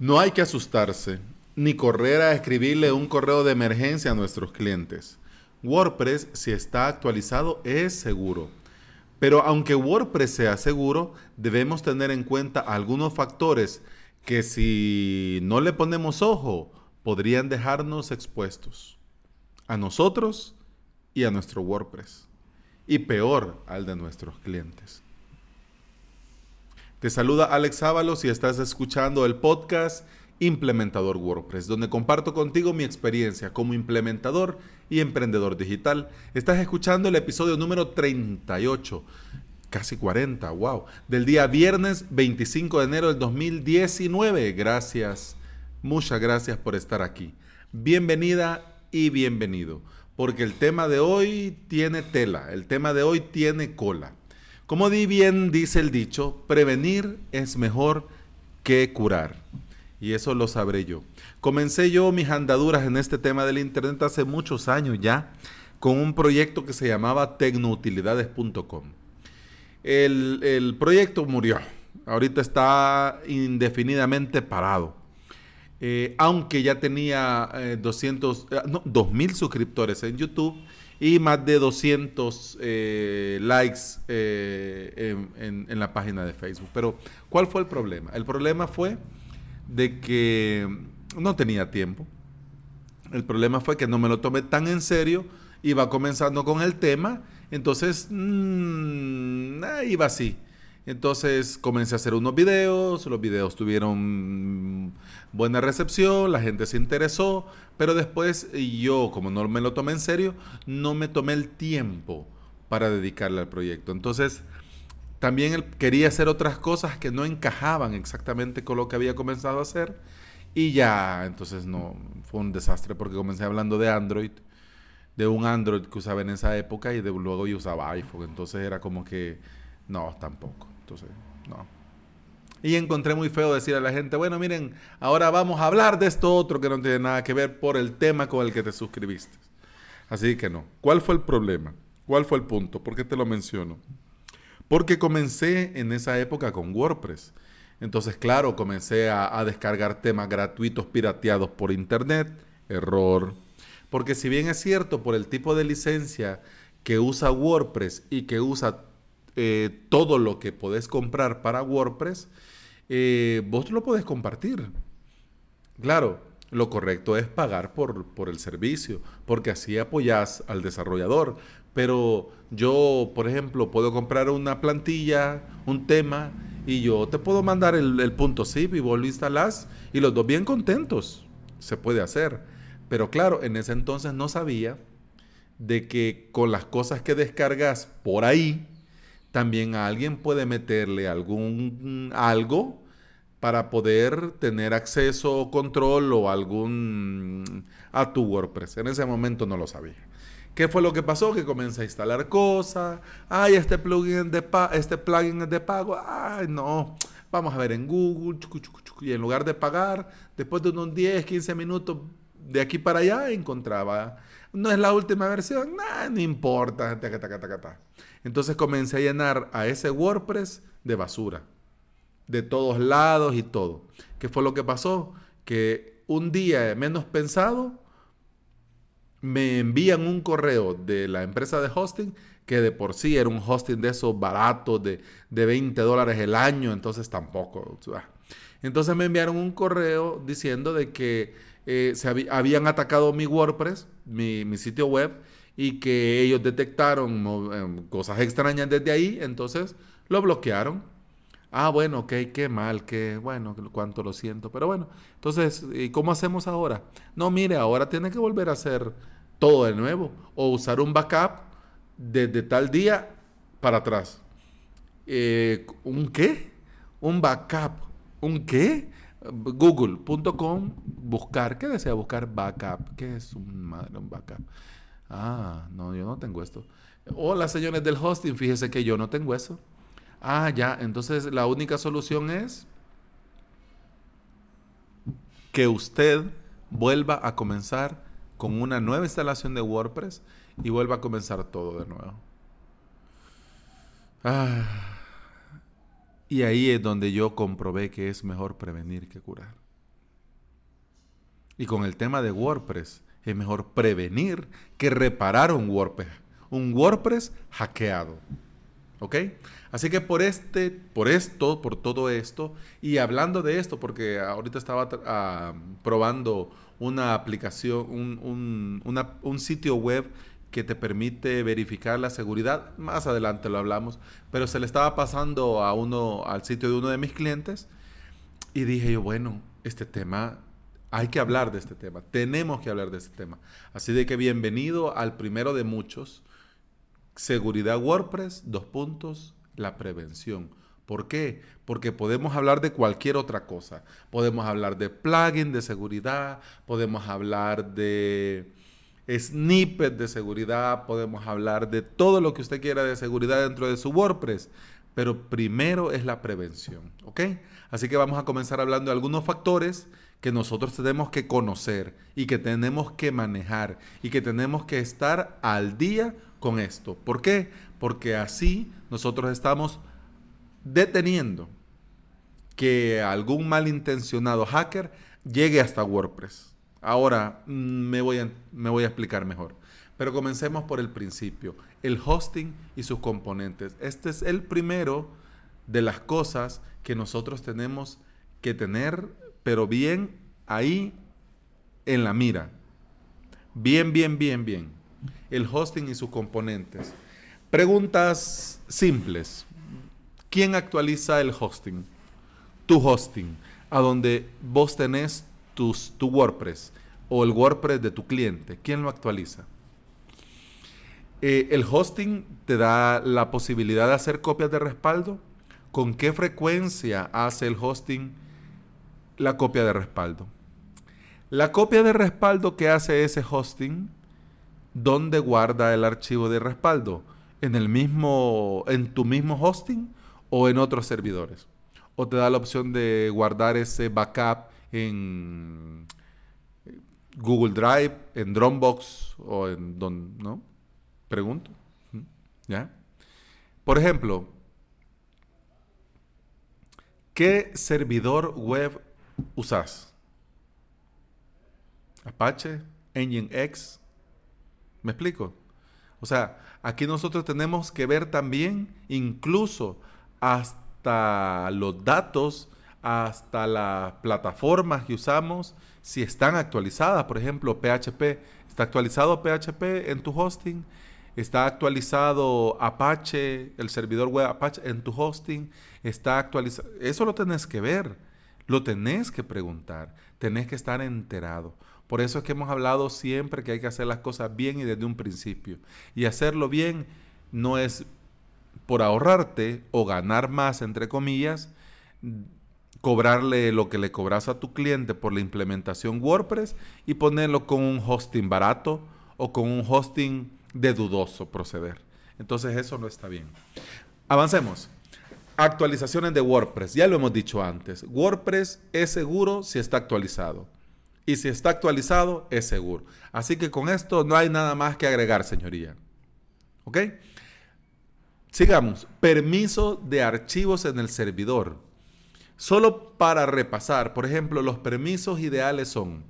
No hay que asustarse ni correr a escribirle un correo de emergencia a nuestros clientes. WordPress, si está actualizado, es seguro. Pero aunque WordPress sea seguro, debemos tener en cuenta algunos factores que si no le ponemos ojo, podrían dejarnos expuestos. A nosotros y a nuestro WordPress. Y peor, al de nuestros clientes. Te saluda Alex Ábalos y estás escuchando el podcast Implementador WordPress, donde comparto contigo mi experiencia como implementador y emprendedor digital. Estás escuchando el episodio número 38, casi 40, wow, del día viernes 25 de enero del 2019. Gracias, muchas gracias por estar aquí. Bienvenida y bienvenido, porque el tema de hoy tiene tela, el tema de hoy tiene cola. Como di bien dice el dicho, prevenir es mejor que curar. Y eso lo sabré yo. Comencé yo mis andaduras en este tema del Internet hace muchos años ya, con un proyecto que se llamaba tecnoutilidades.com. El, el proyecto murió. Ahorita está indefinidamente parado. Eh, aunque ya tenía 200, eh, no, 2.000 suscriptores en YouTube y más de 200 eh, likes eh, en, la página de Facebook. Pero, ¿cuál fue el problema? El problema fue de que no tenía tiempo. El problema fue que no me lo tomé tan en serio, iba comenzando con el tema, entonces mmm, iba así. Entonces comencé a hacer unos videos, los videos tuvieron buena recepción, la gente se interesó, pero después yo, como no me lo tomé en serio, no me tomé el tiempo para dedicarle al proyecto. Entonces, también quería hacer otras cosas que no encajaban exactamente con lo que había comenzado a hacer y ya, entonces no, fue un desastre porque comencé hablando de Android, de un Android que usaba en esa época y de, luego yo usaba iPhone, entonces era como que no, tampoco. Y encontré muy feo decir a la gente, bueno, miren, ahora vamos a hablar de esto otro que no tiene nada que ver por el tema con el que te suscribiste. Así que no. ¿Cuál fue el problema? ¿Cuál fue el punto? ¿Por qué te lo menciono? Porque comencé en esa época con WordPress. Entonces, claro, comencé a, a descargar temas gratuitos pirateados por internet. Error. Porque si bien es cierto, por el tipo de licencia que usa WordPress y que usa eh, todo lo que podés comprar para WordPress, eh, vos lo podés compartir. Claro, lo correcto es pagar por, por el servicio, porque así apoyás al desarrollador. Pero yo, por ejemplo, puedo comprar una plantilla, un tema, y yo te puedo mandar el, punto zip y vos lo instalás y los dos bien contentos. Se puede hacer. Pero claro, en ese entonces no sabía de que con las cosas que descargas por ahí, también alguien puede meterle algún algo para poder tener acceso o control o algún a tu WordPress. En ese momento no lo sabía. ¿Qué fue lo que pasó? Que comencé a instalar cosas. Ay, este plugin de este plugin es de pago. Ay, no. Vamos a ver en Google. Y en lugar de pagar, después de unos 10, 15 minutos de aquí para allá, encontraba. No es la última versión. no importa. Entonces comencé a llenar a ese WordPress de basura, de todos lados y todo. ¿Qué fue lo que pasó? Que un día menos pensado me envían un correo de la empresa de hosting que de por sí era un hosting de esos baratos de, de 20 dólares el año, entonces tampoco. Entonces me enviaron un correo diciendo de que eh, se habían atacado mi WordPress, mi, sitio web, y que ellos detectaron em, cosas extrañas desde ahí, entonces lo bloquearon. Ah, bueno, ok, qué mal, qué bueno, cuánto lo siento. Pero bueno, entonces, ¿y cómo hacemos ahora? No, mire, ahora tiene que volver a hacer todo de nuevo o usar un backup desde tal día para atrás. Eh, ¿Un qué? Un backup. ¿Un qué? Google.com, buscar. ¿Qué desea buscar? Backup. ¿Qué es un, madre, un backup? Ah, no, yo no tengo esto. Hola, señores del hosting, fíjese que yo no tengo eso. Ah, ya, entonces la única solución es que usted vuelva a comenzar con una nueva instalación de WordPress y vuelva a comenzar todo de nuevo. Ah, y ahí es donde yo comprobé que es mejor prevenir que curar. Y con el tema de WordPress, es mejor prevenir que reparar un WordPress, un WordPress hackeado. ¿Ok? Así que por este, por esto, por todo esto, y hablando de esto, porque ahorita estaba ah, probando una aplicación, un, un sitio web que te permite verificar la seguridad. Más adelante lo hablamos, pero se le estaba pasando a uno al sitio de uno de mis clientes y dije yo, bueno, este tema hay que hablar de este tema, tenemos que hablar de este tema. Así de que bienvenido al primero de muchos. Seguridad WordPress, dos puntos, la prevención. ¿Por qué? Porque podemos hablar de cualquier otra cosa. Podemos hablar de plugin de seguridad, podemos hablar de snippet de seguridad, podemos hablar de todo lo que usted quiera de seguridad dentro de su WordPress, pero primero es la prevención, ¿ok? Así que vamos a comenzar hablando de algunos factores que nosotros tenemos que conocer y que tenemos que manejar y que tenemos que estar al día con esto. ¿Por qué? Porque así nosotros estamos deteniendo que algún malintencionado hacker llegue hasta WordPress. Ahora mm, me voy, a, me voy a explicar mejor. Pero comencemos por el principio, el hosting y sus componentes. Este es el primero de las cosas que nosotros tenemos que tener, pero bien ahí en la mira. Bien, bien, bien, bien. El hosting y sus componentes. Preguntas simples. ¿Quién actualiza el hosting? Tu hosting, a donde vos tenés tu WordPress o el WordPress de tu cliente, ¿quién lo actualiza? Eh, el hosting te da la posibilidad de hacer copias de respaldo. ¿Con qué frecuencia hace el hosting la copia de respaldo? La copia de respaldo que hace ese hosting, ¿dónde guarda el archivo de respaldo? ¿En el mismo, en tu mismo hosting o en otros servidores? ¿O te da la opción de guardar ese backup en Google Drive, en Dropbox o en donde, ¿no? Pregunto. ¿Ya? Por ejemplo, ¿qué servidor web usas? Apache, Nginx. ¿Me explico? O sea, aquí nosotros tenemos que ver también incluso hasta los datos hasta las plataformas que usamos, si están actualizadas. Por ejemplo, PHP. ¿Está actualizado PHP en tu hosting? ¿Está actualizado Apache, el servidor web Apache en tu hosting? ¿Está actualizado? Eso lo tenés que ver. Lo tenés que preguntar. Tenés que estar enterado. Por eso es que hemos hablado siempre que hay que hacer las cosas bien y desde un principio. Y hacerlo bien no es por ahorrarte o ganar más, entre comillas, cobrarle lo que le cobras a tu cliente por la implementación WordPress y ponerlo con un hosting barato o con un hosting de dudoso proceder. Entonces eso no está bien. Avancemos. Actualizaciones de WordPress. Ya lo hemos dicho antes. WordPress es seguro si está actualizado. Y si está actualizado, es seguro. Así que con esto no hay nada más que agregar, señoría. ¿Ok? Sigamos. Permiso de archivos en el servidor. Solo para repasar, por ejemplo, los permisos ideales son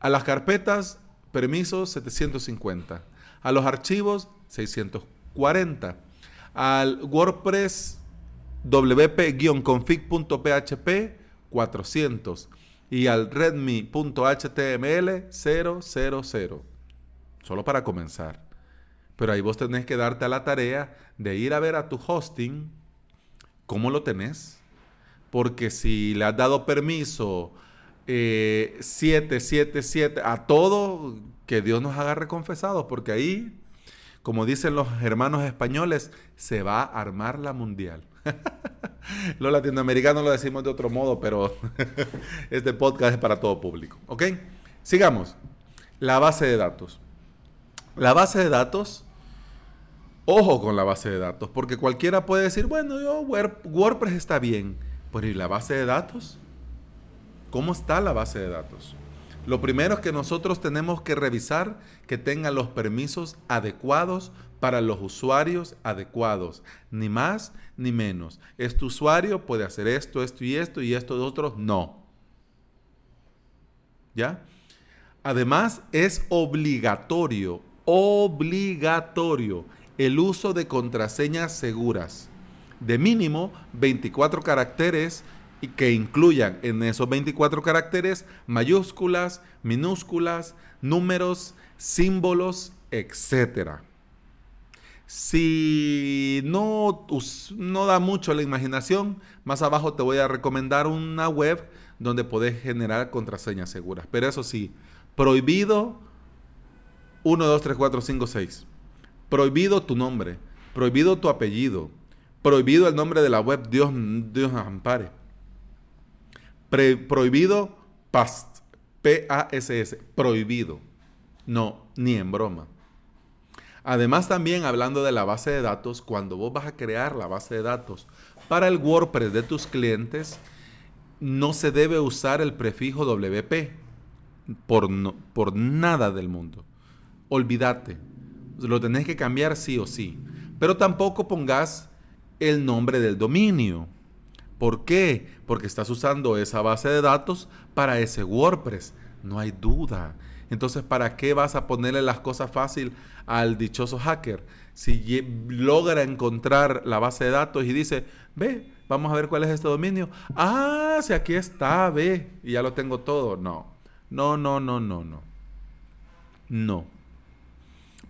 a las carpetas, permisos 750, a los archivos 640, al WordPress wp-config.php 400 y al readme.html 000. Solo para comenzar. Pero ahí vos tenés que darte a la tarea de ir a ver a tu hosting cómo lo tenés porque si le has dado permiso 777 eh, a todo, que Dios nos haga reconfesados, porque ahí, como dicen los hermanos españoles, se va a armar la mundial. los latinoamericanos lo decimos de otro modo, pero este podcast es para todo público. ¿Ok? Sigamos. La base de datos. La base de datos, ojo con la base de datos, porque cualquiera puede decir, bueno, yo WordPress está bien pues ¿y la base de datos? ¿Cómo está la base de datos? Lo primero es que nosotros tenemos que revisar que tenga los permisos adecuados para los usuarios adecuados, ni más ni menos. Este usuario puede hacer esto, esto y esto y esto de otros no. ¿Ya? Además, es obligatorio, obligatorio el uso de contraseñas seguras de mínimo 24 caracteres y que incluyan en esos 24 caracteres mayúsculas, minúsculas, números, símbolos, etc. Si no, no da mucho la imaginación, más abajo te voy a recomendar una web donde podés generar contraseñas seguras. Pero eso sí, prohibido 1, 2, 3, 4, 5, 6. Prohibido tu nombre. Prohibido tu apellido. Prohibido el nombre de la web. Dios, Dios nos ampare. prohibido PAST. P-A-S-S. Prohibido. No, ni en broma. Además también hablando de la base de datos, cuando vos vas a crear la base de datos para el WordPress de tus clientes, no se debe usar el prefijo WP por, por nada del mundo. Olvídate. Lo tenés que cambiar sí o sí. Pero tampoco pongas el nombre del dominio. ¿Por qué? Porque estás usando esa base de datos para ese WordPress. No hay duda. Entonces, ¿para qué vas a ponerle las cosas fácil al dichoso hacker? Si logra encontrar la base de datos y dice, ve, vamos a ver cuál es este dominio. Ah, si aquí está, ve, y ya lo tengo todo. No, no, no, no, no, no. No.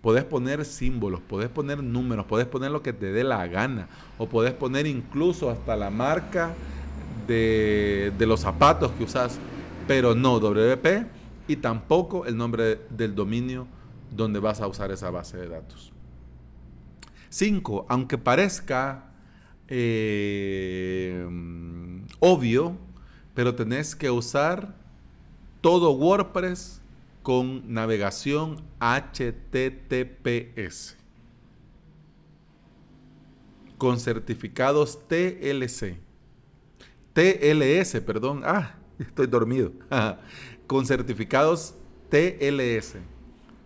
Podés poner símbolos, podés poner números, podés poner lo que te dé la gana. O podés poner incluso hasta la marca de, de los zapatos que usas. Pero no, WP y tampoco el nombre del dominio donde vas a usar esa base de datos. 5. Aunque parezca eh, obvio, pero tenés que usar todo WordPress con navegación HTTPS. Con certificados TLC. TLS, perdón. Ah, estoy dormido. con certificados TLS.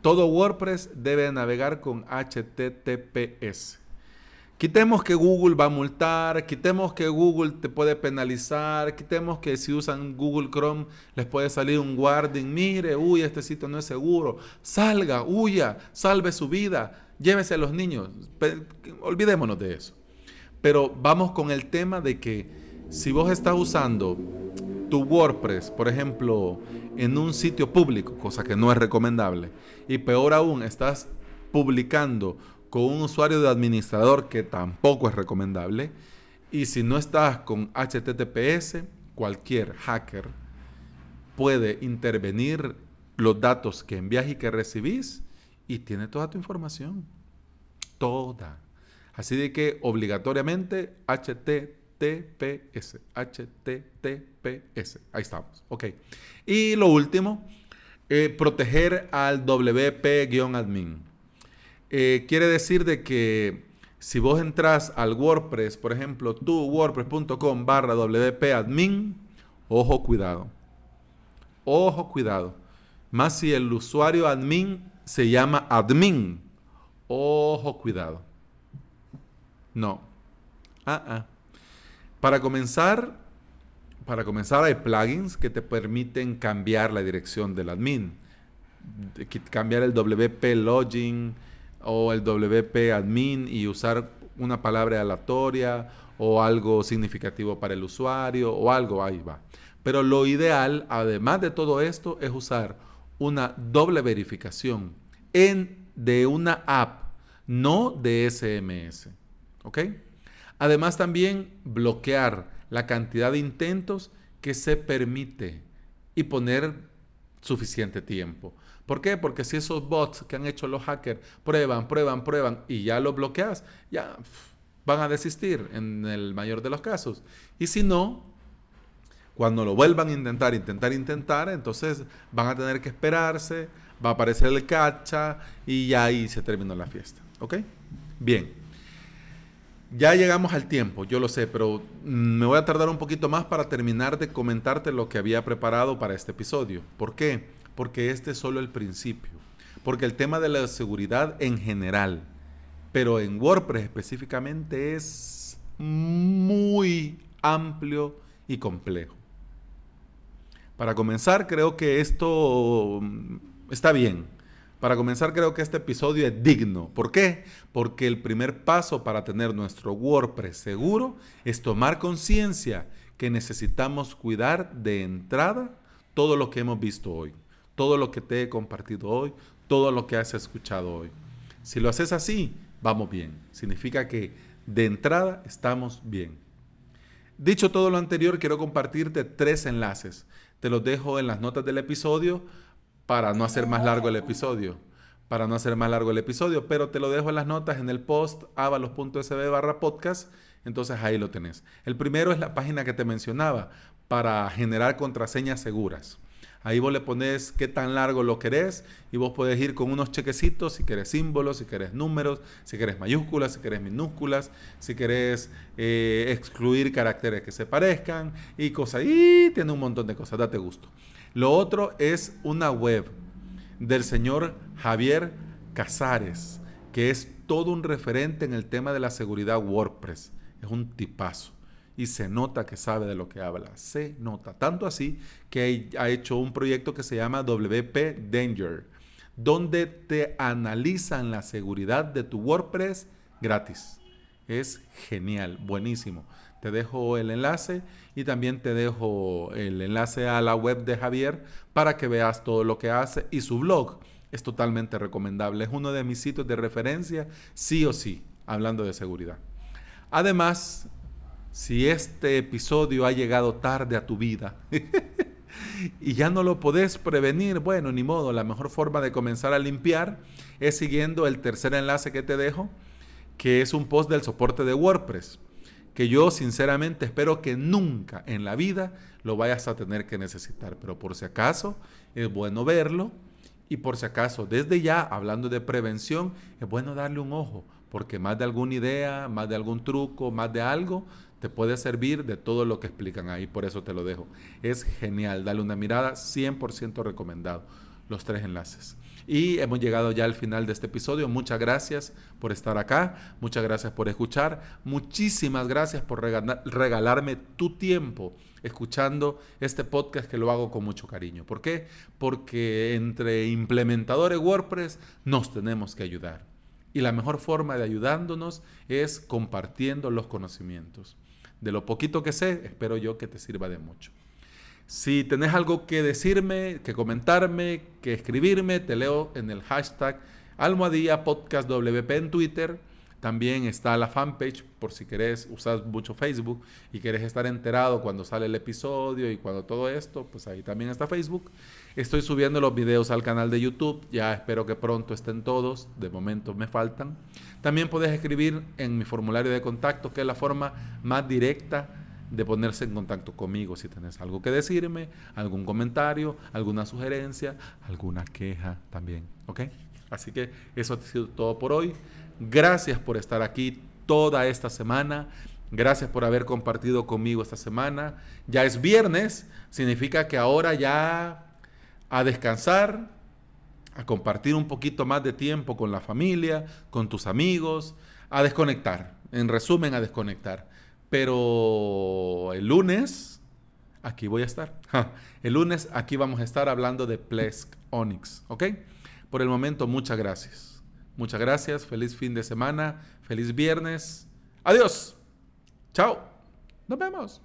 Todo WordPress debe navegar con HTTPS. Quitemos que Google va a multar, quitemos que Google te puede penalizar, quitemos que si usan Google Chrome les puede salir un warning, mire, uy, este sitio no es seguro, salga, huya, salve su vida, llévese a los niños, olvidémonos de eso. Pero vamos con el tema de que si vos estás usando tu WordPress, por ejemplo, en un sitio público, cosa que no es recomendable, y peor aún, estás publicando con un usuario de administrador que tampoco es recomendable, y si no estás con HTTPS, cualquier hacker puede intervenir los datos que envías y que recibís y tiene toda tu información. Toda. Así de que obligatoriamente HTTPS. HTTPS. Ahí estamos. Ok. Y lo último, eh, proteger al WP-admin. Eh, quiere decir de que si vos entras al WordPress, por ejemplo, tu wordpress.com barra WP-admin, ojo cuidado. Ojo cuidado. Más si el usuario admin se llama admin. Ojo cuidado. No. Ah, ah. Para comenzar, para comenzar, hay plugins que te permiten cambiar la dirección del admin. Cambiar el WP login o el WP admin y usar una palabra aleatoria o algo significativo para el usuario o algo, ahí va. Pero lo ideal, además de todo esto, es usar una doble verificación en, de una app, no de SMS. ¿Ok? Además también bloquear la cantidad de intentos que se permite y poner suficiente tiempo. ¿Por qué? Porque si esos bots que han hecho los hackers prueban, prueban, prueban y ya lo bloqueas, ya van a desistir en el mayor de los casos. Y si no, cuando lo vuelvan a intentar, intentar, intentar, entonces van a tener que esperarse, va a aparecer el cacha y ya ahí se terminó la fiesta. ¿Ok? Bien. Ya llegamos al tiempo, yo lo sé, pero me voy a tardar un poquito más para terminar de comentarte lo que había preparado para este episodio. ¿Por qué? Porque este es solo el principio. Porque el tema de la seguridad en general, pero en WordPress específicamente es muy amplio y complejo. Para comenzar, creo que esto mm, está bien. Para comenzar, creo que este episodio es digno. ¿Por qué? Porque el primer paso para tener nuestro WordPress seguro es tomar conciencia que necesitamos cuidar de entrada todo lo que hemos visto hoy, todo lo que te he compartido hoy, todo lo que has escuchado hoy. Si lo haces así, vamos bien. Significa que de entrada estamos bien. Dicho todo lo anterior, quiero compartirte tres enlaces. Te los dejo en las notas del episodio para no hacer más largo el episodio. Para no hacer más largo el episodio, pero te lo dejo en las notas en el post avalos.sb barra podcast. Entonces ahí lo tenés. El primero es la página que te mencionaba para generar contraseñas seguras. Ahí vos le pones qué tan largo lo querés y vos podés ir con unos chequecitos si querés símbolos, si querés números, si querés mayúsculas, si querés minúsculas, si querés eh, excluir caracteres que se parezcan y cosas. Y tiene un montón de cosas, date gusto. Lo otro es una web del señor Javier Casares, que es todo un referente en el tema de la seguridad WordPress. Es un tipazo y se nota que sabe de lo que habla. Se nota. Tanto así que ha hecho un proyecto que se llama WP Danger, donde te analizan la seguridad de tu WordPress gratis. Es genial, buenísimo. Te dejo el enlace y también te dejo el enlace a la web de Javier para que veas todo lo que hace y su blog. Es totalmente recomendable. Es uno de mis sitios de referencia, sí o sí, hablando de seguridad. Además, si este episodio ha llegado tarde a tu vida y ya no lo podés prevenir, bueno, ni modo, la mejor forma de comenzar a limpiar es siguiendo el tercer enlace que te dejo, que es un post del soporte de WordPress, que yo sinceramente espero que nunca en la vida lo vayas a tener que necesitar, pero por si acaso es bueno verlo y por si acaso desde ya, hablando de prevención, es bueno darle un ojo, porque más de alguna idea, más de algún truco, más de algo, te puede servir de todo lo que explican ahí, por eso te lo dejo. Es genial, dale una mirada, 100% recomendado, los tres enlaces. Y hemos llegado ya al final de este episodio. Muchas gracias por estar acá, muchas gracias por escuchar, muchísimas gracias por regalarme tu tiempo escuchando este podcast que lo hago con mucho cariño. ¿Por qué? Porque entre implementadores WordPress nos tenemos que ayudar. Y la mejor forma de ayudándonos es compartiendo los conocimientos de lo poquito que sé, espero yo que te sirva de mucho. Si tenés algo que decirme, que comentarme, que escribirme, te leo en el hashtag Almohadilla Podcast WP en Twitter. También está la fanpage por si querés usar mucho Facebook y querés estar enterado cuando sale el episodio y cuando todo esto, pues ahí también está Facebook. Estoy subiendo los videos al canal de YouTube, ya espero que pronto estén todos, de momento me faltan. También puedes escribir en mi formulario de contacto, que es la forma más directa de ponerse en contacto conmigo si tienes algo que decirme, algún comentario, alguna sugerencia, alguna queja también. ¿Ok? Así que eso ha sido todo por hoy. Gracias por estar aquí toda esta semana. Gracias por haber compartido conmigo esta semana. Ya es viernes, significa que ahora ya a descansar, a compartir un poquito más de tiempo con la familia, con tus amigos, a desconectar. En resumen, a desconectar. Pero el lunes, aquí voy a estar. El lunes aquí vamos a estar hablando de Plesk Onyx. ¿Ok? Por el momento, muchas gracias. Muchas gracias. Feliz fin de semana. Feliz viernes. Adiós. Chao. Nos vemos.